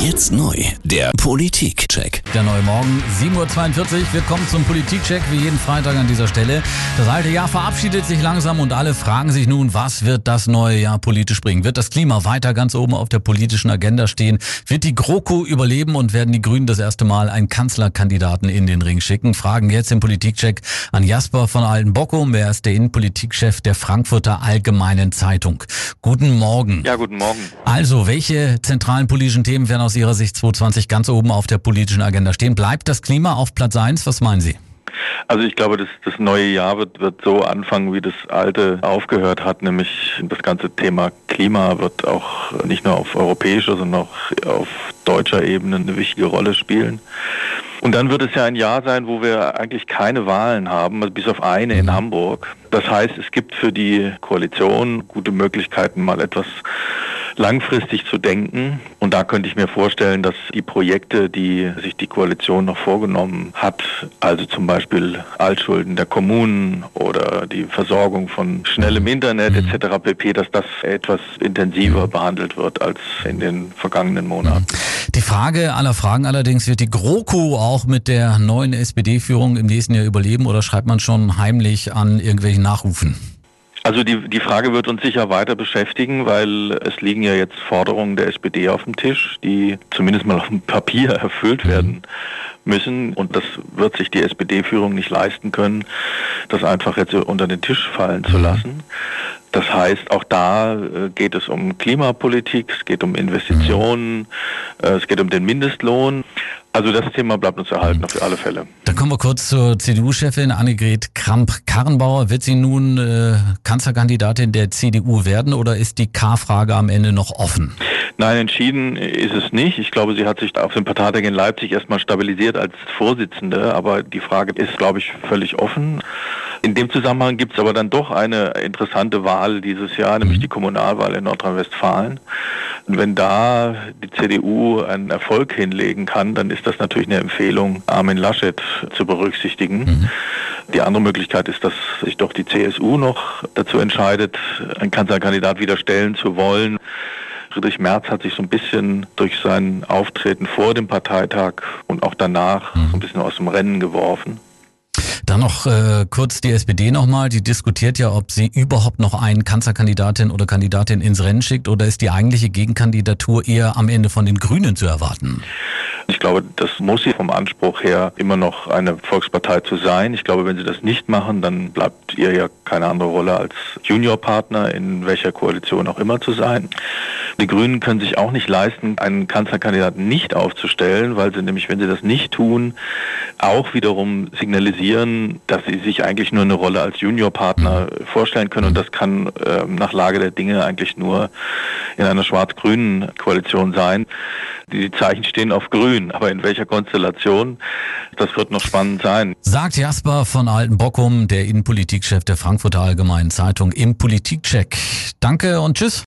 Jetzt neu, der Politikcheck. Der neue Morgen, 7.42 Uhr. Wir kommen zum Politikcheck, wie jeden Freitag an dieser Stelle. Das alte Jahr verabschiedet sich langsam und alle fragen sich nun, was wird das neue Jahr politisch bringen? Wird das Klima weiter ganz oben auf der politischen Agenda stehen? Wird die GroKo überleben und werden die Grünen das erste Mal einen Kanzlerkandidaten in den Ring schicken? Fragen jetzt im Politikcheck an Jasper von Altenbockum. Er ist der Innenpolitikchef der Frankfurter Allgemeinen Zeitung. Guten Morgen. Ja, guten Morgen. Also, welche zentralen politischen Themen werden aus Ihrer Sicht 2020 ganz oben auf der politischen Agenda stehen? Bleibt das Klima auf Platz 1? Was meinen Sie? Also ich glaube, das, das neue Jahr wird, wird so anfangen, wie das alte aufgehört hat, nämlich das ganze Thema Klima wird auch nicht nur auf europäischer, sondern auch auf deutscher Ebene eine wichtige Rolle spielen. Und dann wird es ja ein Jahr sein, wo wir eigentlich keine Wahlen haben, also bis auf eine in mhm. Hamburg. Das heißt, es gibt für die Koalition gute Möglichkeiten, mal etwas langfristig zu denken. Und da könnte ich mir vorstellen, dass die Projekte, die sich die Koalition noch vorgenommen hat, also zum Beispiel Altschulden der Kommunen oder die Versorgung von schnellem Internet etc. pp., dass das etwas intensiver behandelt wird als in den vergangenen Monaten. Die Frage aller Fragen allerdings, wird die GroKo auch mit der neuen SPD-Führung im nächsten Jahr überleben oder schreibt man schon heimlich an irgendwelchen Nachrufen? Also die, die Frage wird uns sicher weiter beschäftigen, weil es liegen ja jetzt Forderungen der SPD auf dem Tisch, die zumindest mal auf dem Papier erfüllt mhm. werden müssen. Und das wird sich die SPD-Führung nicht leisten können, das einfach jetzt unter den Tisch fallen zu mhm. lassen. Das heißt, auch da äh, geht es um Klimapolitik, es geht um Investitionen, äh, es geht um den Mindestlohn. Also das Thema bleibt uns erhalten auf alle Fälle. Dann kommen wir kurz zur CDU-Chefin Annegret Kramp-Karrenbauer. Wird sie nun äh, Kanzlerkandidatin der CDU werden oder ist die K-Frage am Ende noch offen? Nein, entschieden ist es nicht. Ich glaube, sie hat sich auf dem Parteitag in Leipzig erstmal stabilisiert als Vorsitzende, aber die Frage ist, glaube ich, völlig offen. In dem Zusammenhang gibt es aber dann doch eine interessante Wahl dieses Jahr, nämlich mhm. die Kommunalwahl in Nordrhein-Westfalen. Und wenn da die CDU einen Erfolg hinlegen kann, dann ist das natürlich eine Empfehlung, Armin Laschet zu berücksichtigen. Mhm. Die andere Möglichkeit ist, dass sich doch die CSU noch dazu entscheidet, einen Kanzlerkandidat wieder stellen zu wollen. Friedrich Merz hat sich so ein bisschen durch sein Auftreten vor dem Parteitag und auch danach mhm. so ein bisschen aus dem Rennen geworfen. Dann noch äh, kurz die SPD nochmal. Die diskutiert ja, ob sie überhaupt noch einen Kanzlerkandidatin oder Kandidatin ins Rennen schickt oder ist die eigentliche Gegenkandidatur eher am Ende von den Grünen zu erwarten? Ich glaube, das muss sie vom Anspruch her immer noch eine Volkspartei zu sein. Ich glaube, wenn sie das nicht machen, dann bleibt ihr ja keine andere Rolle als Juniorpartner in welcher Koalition auch immer zu sein. Die Grünen können sich auch nicht leisten, einen Kanzlerkandidaten nicht aufzustellen, weil sie nämlich, wenn sie das nicht tun, auch wiederum signalisieren, dass sie sich eigentlich nur eine Rolle als Juniorpartner mhm. vorstellen können. Und das kann äh, nach Lage der Dinge eigentlich nur in einer schwarz-grünen Koalition sein. Die Zeichen stehen auf grün, aber in welcher Konstellation, das wird noch spannend sein. Sagt Jasper von Altenbockum, der Innenpolitikchef der Frankfurter Allgemeinen Zeitung im Politikcheck. Danke und tschüss.